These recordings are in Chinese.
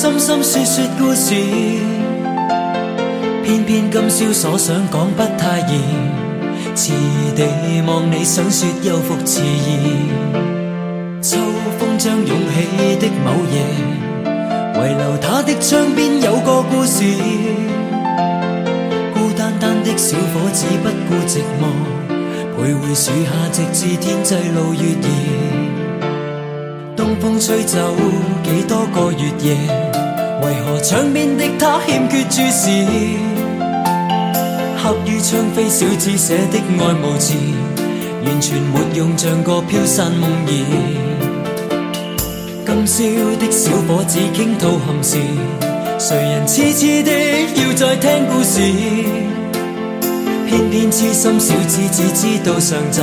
心心说说故事。偏偏今宵所想讲不太易，迟地望你想说又复迟疑。秋风将涌起的某夜，遗留他的窗边有个故事。孤单单的小伙子不顾寂寞。徘徊树下，直至天际露月儿。东风吹走几多个月夜，为何窗边的他欠缺注视？刻于窗扉小子写的爱慕字，完全没用，像个飘散梦儿。今宵的小伙子倾吐憾事，谁人痴痴的要再听故事？偏偏痴心小子只知道上集，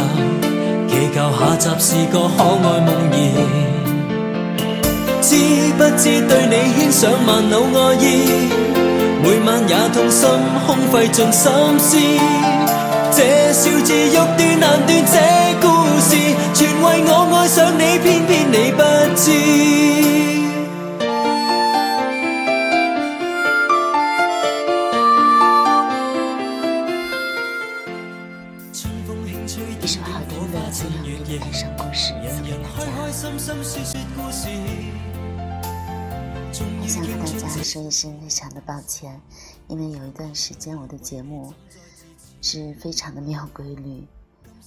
祈求下集是个可爱梦儿。知不知对你牵上万缕爱意，每晚也痛心空费尽心思。这笑字欲断难断，这故事全为我爱上你，偏偏你不知。说一声非常的抱歉，因为有一段时间我的节目是非常的没有规律，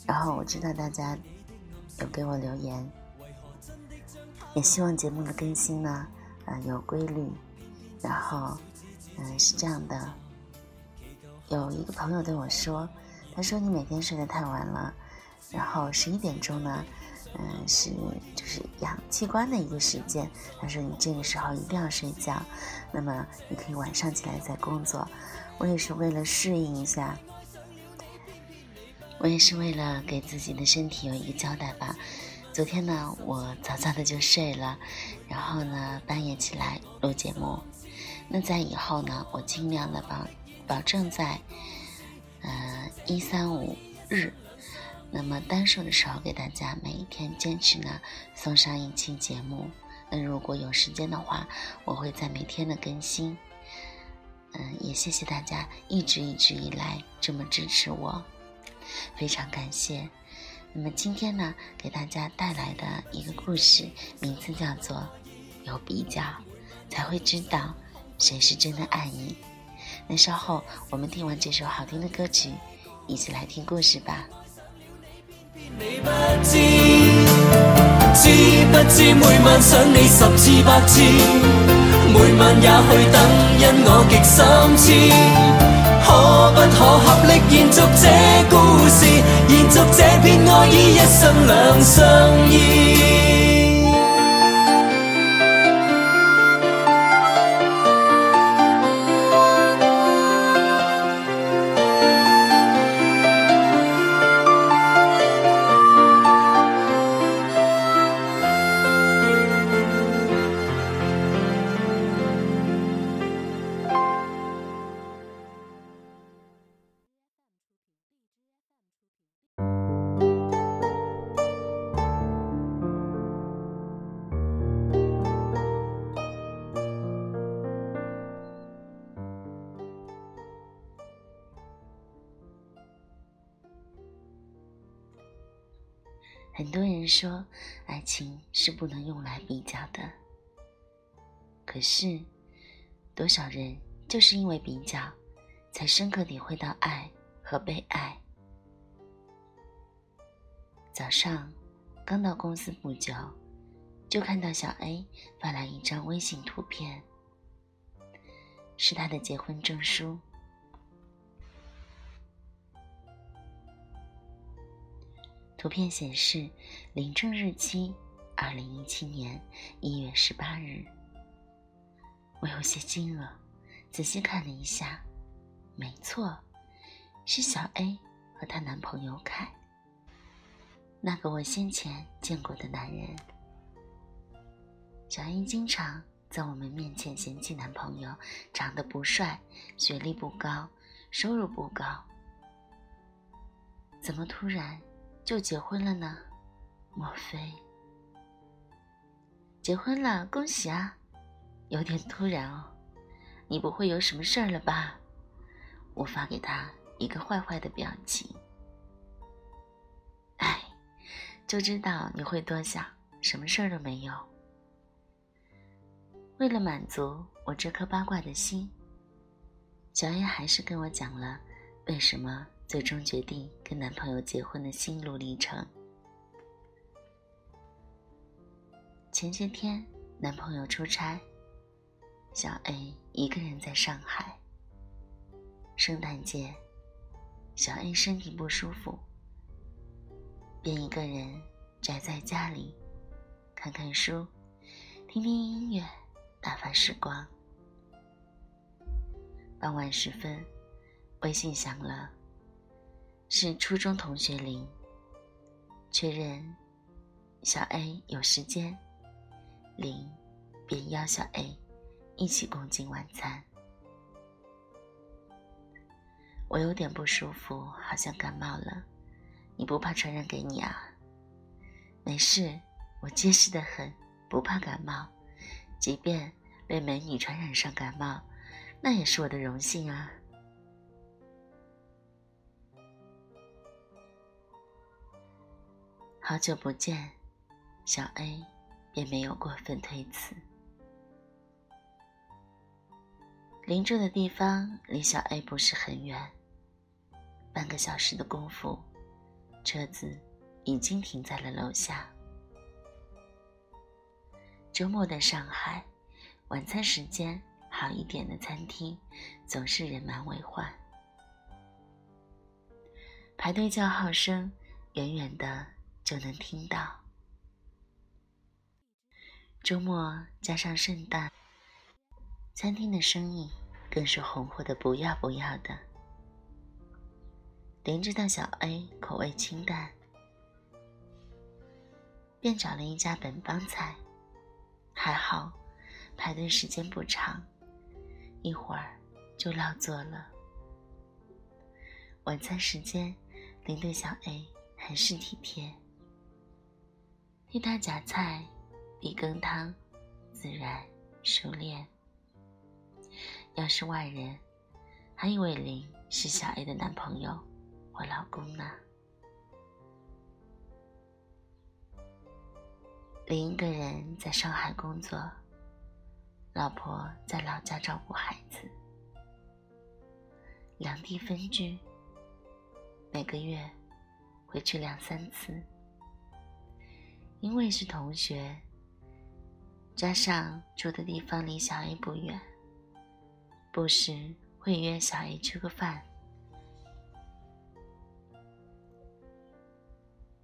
然后我知道大家有给我留言，也希望节目的更新呢，呃有规律，然后嗯是这样的，有一个朋友对我说，他说你每天睡得太晚了，然后十一点钟呢。嗯，是就是养器官的一个时间。他说你这个时候一定要睡觉，那么你可以晚上起来再工作。我也是为了适应一下，我也是为了给自己的身体有一个交代吧。昨天呢，我早早的就睡了，然后呢半夜起来录节目。那在以后呢，我尽量的保保证在，呃一三五日。那么单数的时候，给大家每一天坚持呢送上一期节目。那如果有时间的话，我会在每天的更新。嗯，也谢谢大家一直一直以来这么支持我，非常感谢。那么今天呢，给大家带来的一个故事，名字叫做《有比较才会知道谁是真的爱你》。那稍后我们听完这首好听的歌曲，一起来听故事吧。你不知，知不知每晚想你十次百次，每晚也去等，因我极心痴。可不可合力延续这故事，延续这片爱意，一生两相依。很多人说，爱情是不能用来比较的。可是，多少人就是因为比较，才深刻体会到爱和被爱。早上刚到公司不久，就看到小 A 发来一张微信图片，是他的结婚证书。图片显示领证日期：二零一七年一月十八日。我有些惊愕，仔细看了一下，没错，是小 A 和她男朋友凯，那个我先前见过的男人。小 A 经常在我们面前嫌弃男朋友长得不帅、学历不高、收入不高，怎么突然？就结婚了呢？莫非结婚了？恭喜啊！有点突然哦。你不会有什么事儿了吧？我发给他一个坏坏的表情。哎，就知道你会多想，什么事儿都没有。为了满足我这颗八卦的心，小 A 还是跟我讲了为什么最终决定跟男朋友结婚的心路历程。前些天，男朋友出差，小 A 一个人在上海。圣诞节，小 A 身体不舒服，便一个人宅在家里，看看书，听听音乐，打发时光。傍晚时分，微信响了，是初中同学林，确认小 A 有时间。林便邀小 A 一起共进晚餐。我有点不舒服，好像感冒了。你不怕传染给你啊？没事，我结实的很，不怕感冒。即便被美女传染上感冒，那也是我的荣幸啊。好久不见，小 A。便没有过分推辞。邻住的地方离小 A 不是很远，半个小时的功夫，车子已经停在了楼下。周末的上海，晚餐时间好一点的餐厅总是人满为患，排队叫号声远远的就能听到。周末加上圣诞，餐厅的生意更是红火的不要不要的。林知道小 A 口味清淡，便找了一家本帮菜，还好排队时间不长，一会儿就落座了。晚餐时间，林对小 A 很是体贴，替他夹菜。比羹汤自然熟练。要是外人，还以为林是小 A 的男朋友或老公呢。林一个人在上海工作，老婆在老家照顾孩子，两地分居，每个月回去两三次。因为是同学。加上住的地方离小 A 不远，不时会约小 A 吃个饭。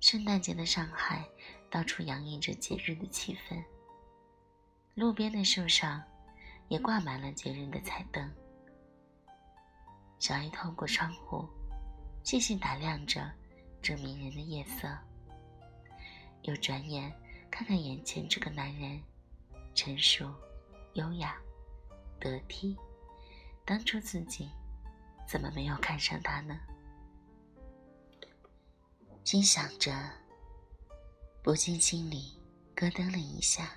圣诞节的上海，到处洋溢着节日的气氛。路边的树上，也挂满了节日的彩灯。小 A 透过窗户，细细打量着这迷人的夜色，又转眼看看眼前这个男人。成熟、优雅、得体，当初自己怎么没有看上他呢？心想着，不禁心里咯噔了一下，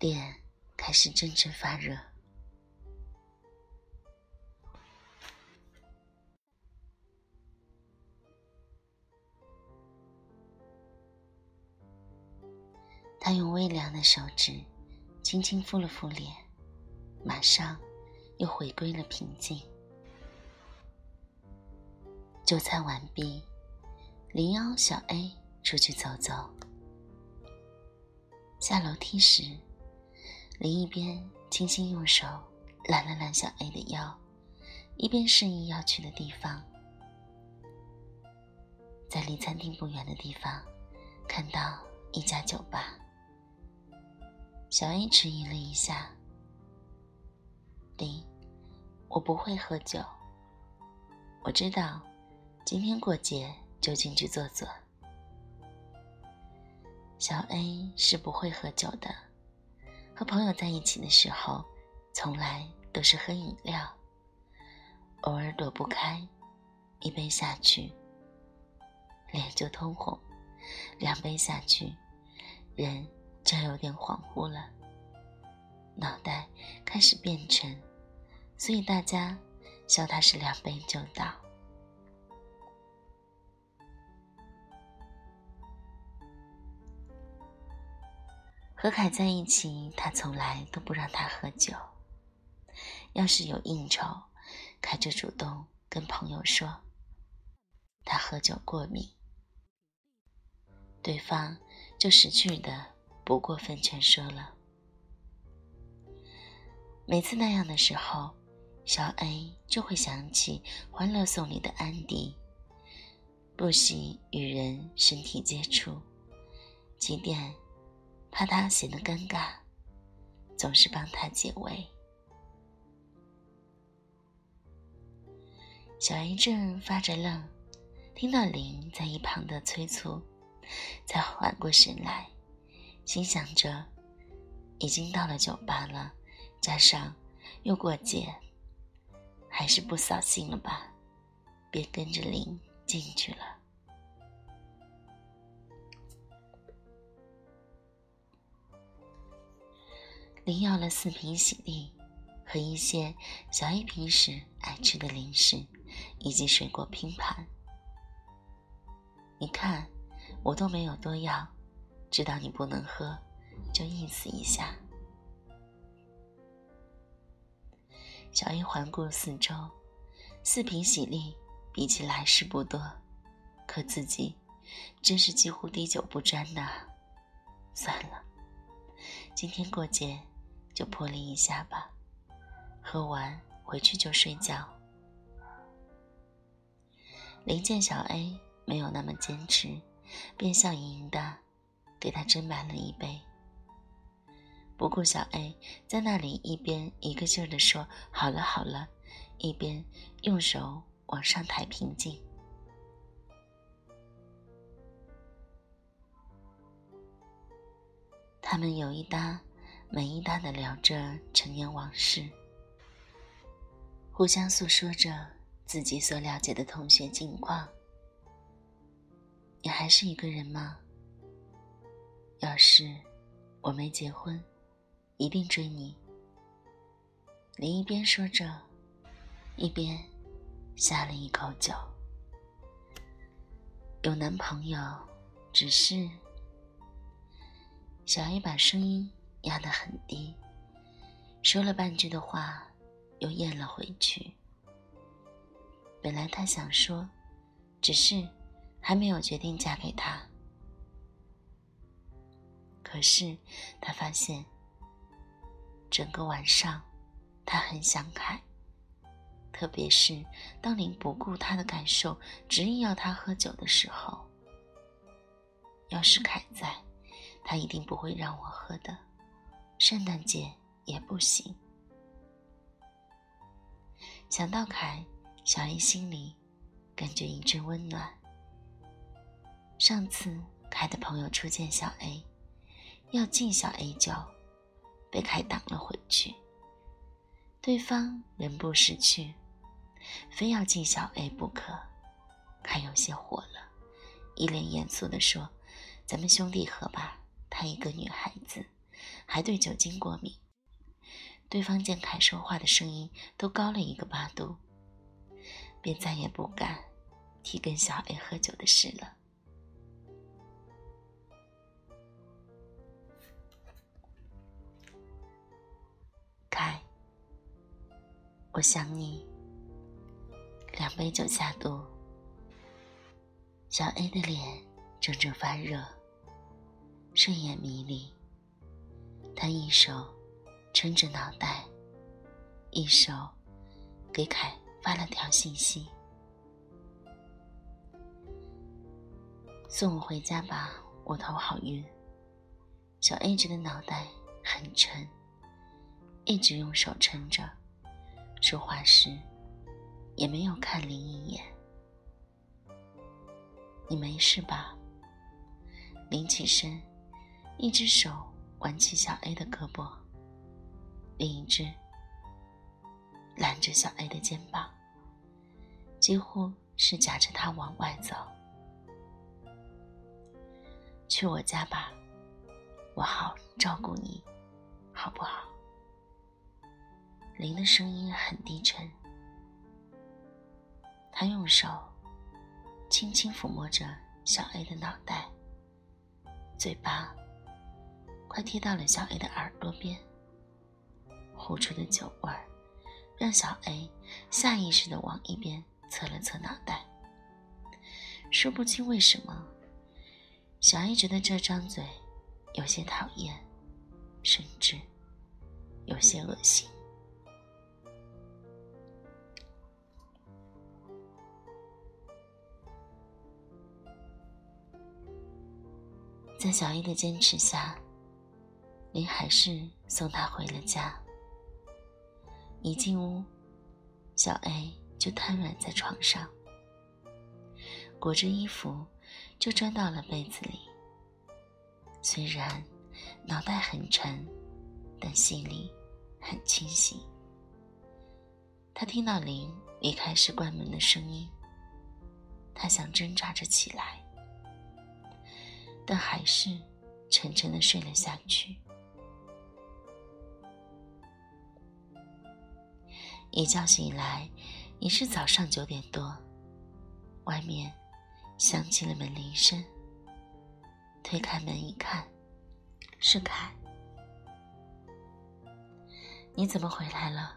脸开始阵阵发热。他用微凉的手指轻轻敷了敷脸，马上又回归了平静。就餐完毕，林邀小 A 出去走走。下楼梯时，林一边轻轻用手揽了揽小 A 的腰，一边示意要去的地方。在离餐厅不远的地方，看到一家酒吧。小 A 迟疑了一下，林，我不会喝酒。我知道，今天过节就进去坐坐。小 A 是不会喝酒的，和朋友在一起的时候，从来都是喝饮料，偶尔躲不开，一杯下去，脸就通红，两杯下去，人就有点恍惚了，脑袋开始变沉，所以大家笑他是两杯就倒。和凯在一起，他从来都不让他喝酒。要是有应酬，凯就主动跟朋友说他喝酒过敏，对方就识趣的不过分劝说了。每次那样的时候，小 A 就会想起《欢乐颂》里的安迪，不喜与人身体接触，即便。怕他显得尴尬，总是帮他解围。小 A 正发着愣，听到林在一旁的催促，才缓过神来，心想着已经到了酒吧了，加上又过节，还是不扫兴了吧？便跟着林进去了。林要了四瓶喜力和一些小 A 平时爱吃的零食，以及水果拼盘。你看，我都没有多要，知道你不能喝，就意思一下。小 A 环顾四周，四瓶喜力比起来是不多，可自己真是几乎滴酒不沾呐。算了，今天过节。就破例一下吧，喝完回去就睡觉。林见小 A 没有那么坚持，便笑盈盈的给他斟满了一杯。不顾小 A 在那里一边一个劲儿的说“好了好了”，一边用手往上抬平静。他们有一搭。没一搭的聊着陈年往事，互相诉说着自己所了解的同学近况。你还是一个人吗？要是我没结婚，一定追你。林一边说着，一边下了一口酒。有男朋友，只是小 A 把声音。压得很低，说了半句的话，又咽了回去。本来他想说，只是还没有决定嫁给他。可是他发现，整个晚上他很想凯，特别是当林不顾他的感受，执意要他喝酒的时候。要是凯在，他一定不会让我喝的。圣诞节也不行。想到凯，小 A 心里感觉一阵温暖。上次凯的朋友初见小 A，要敬小 A 酒，被凯挡了回去。对方人不识趣，非要敬小 A 不可，凯有些火了，一脸严肃地说：“咱们兄弟喝吧，她一个女孩子。”还对酒精过敏。对方见凯说话的声音都高了一个八度，便再也不敢提跟小 A 喝酒的事了。凯，我想你。两杯酒下肚，小 A 的脸怔怔发热，睡眼迷离。他一手撑着脑袋，一手给凯发了条信息：“送我回家吧，我头好晕。”小 A 觉得脑袋很沉，一直用手撑着，说话时也没有看林一眼。“你没事吧？”林起身，一只手。挽起小 A 的胳膊，另一只揽着小 A 的肩膀，几乎是夹着他往外走。去我家吧，我好照顾你，好不好？”林的声音很低沉，他用手轻轻抚摸着小 A 的脑袋，嘴巴快贴到了小 A 的耳朵边，呼出的酒味儿让小 A 下意识的往一边侧了侧脑袋。说不清为什么，小 A 觉得这张嘴有些讨厌，甚至有些恶心。在小 A 的坚持下，林还是送她回了家。一进屋，小 A 就瘫软在床上，裹着衣服就钻到了被子里。虽然脑袋很沉，但心里很清醒。他听到林离开时关门的声音，他想挣扎着起来。但还是沉沉的睡了下去。一觉醒来，已是早上九点多，外面响起了门铃声。推开门一看，是凯。你怎么回来了？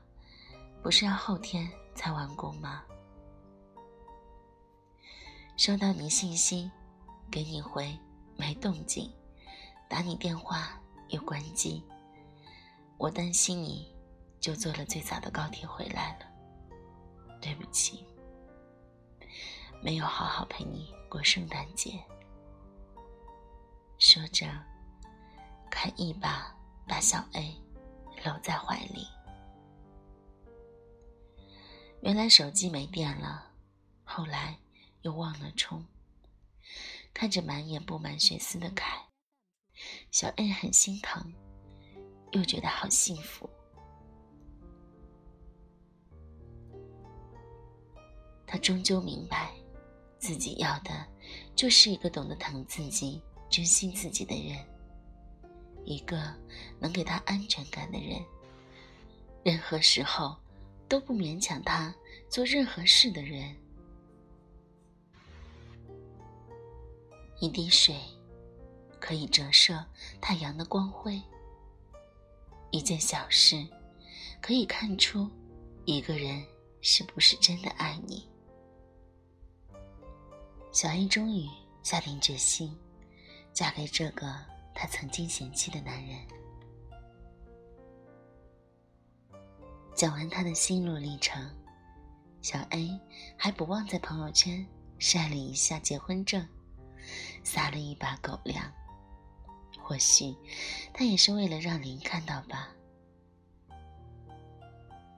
不是要后天才完工吗？收到你信息，给你回。没动静，打你电话又关机，我担心你，就坐了最早的高铁回来了。对不起，没有好好陪你过圣诞节。说着，凯一把把小 A 搂在怀里。原来手机没电了，后来又忘了充。看着满眼布满血丝的凯，小 A 很心疼，又觉得好幸福。他终究明白，自己要的就是一个懂得疼自己、珍惜自己的人，一个能给他安全感的人，任何时候都不勉强他做任何事的人。一滴水，可以折射太阳的光辉。一件小事，可以看出一个人是不是真的爱你。小 A 终于下定决心，嫁给这个她曾经嫌弃的男人。讲完他的心路历程，小 A 还不忘在朋友圈晒了一下结婚证。撒了一把狗粮，或许他也是为了让您看到吧。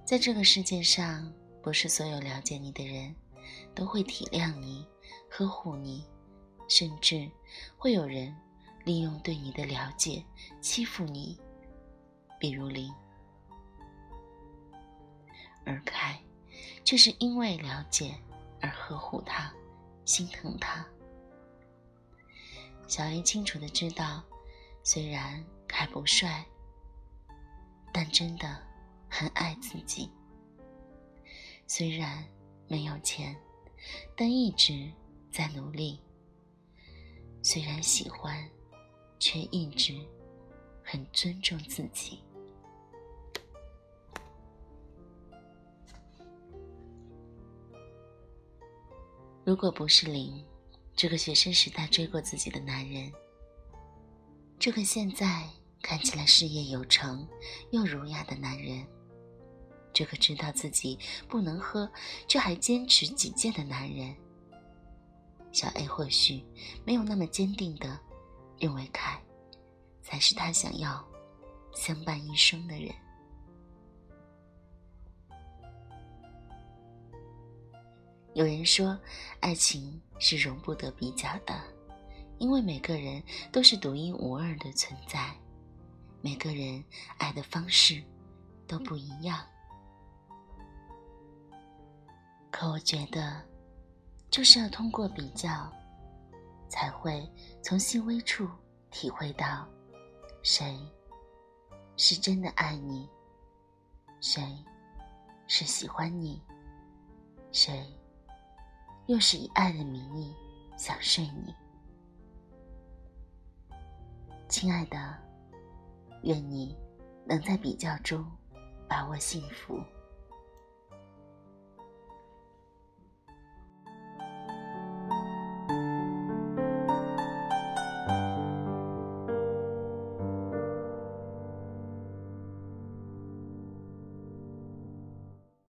在这个世界上，不是所有了解你的人都会体谅你、呵护你，甚至会有人利用对你的了解欺负你，比如林。而凯，却是因为了解而呵护他，心疼他。小 A 清楚的知道，虽然凯不帅，但真的很爱自己。虽然没有钱，但一直在努力。虽然喜欢，却一直很尊重自己。如果不是林。这个学生时代追过自己的男人，这个现在看起来事业有成又儒雅的男人，这个知道自己不能喝却还坚持己见的男人，小 A 或许没有那么坚定的认为凯才是他想要相伴一生的人。有人说，爱情是容不得比较的，因为每个人都是独一无二的存在，每个人爱的方式都不一样。可我觉得，就是要通过比较，才会从细微处体会到，谁是真的爱你，谁是喜欢你，谁又是以爱的名义想睡你。亲爱的，愿你能在比较中把握幸福。